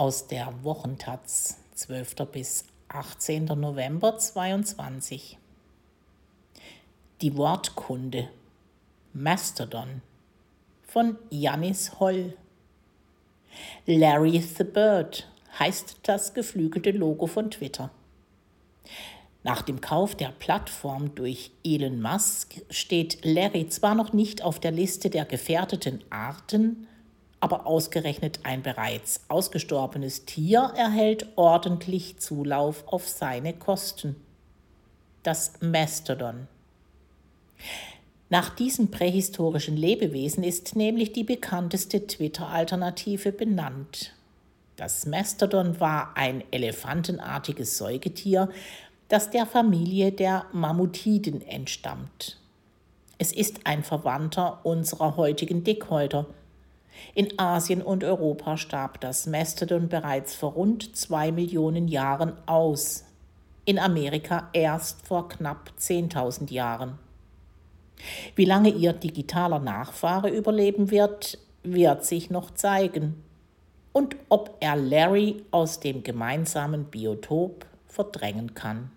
aus der Wochentaz, 12. bis 18. November 22. Die Wortkunde Mastodon von Janis Holl. Larry the Bird heißt das geflügelte Logo von Twitter. Nach dem Kauf der Plattform durch Elon Musk steht Larry zwar noch nicht auf der Liste der gefährdeten Arten, aber ausgerechnet ein bereits ausgestorbenes Tier erhält ordentlich Zulauf auf seine Kosten. Das Mastodon. Nach diesem prähistorischen Lebewesen ist nämlich die bekannteste Twitter-Alternative benannt. Das Mastodon war ein elefantenartiges Säugetier, das der Familie der Mammutiden entstammt. Es ist ein Verwandter unserer heutigen Dickhäuter. In Asien und Europa starb das Mastodon bereits vor rund zwei Millionen Jahren aus, in Amerika erst vor knapp 10.000 Jahren. Wie lange ihr digitaler Nachfahre überleben wird, wird sich noch zeigen. Und ob er Larry aus dem gemeinsamen Biotop verdrängen kann.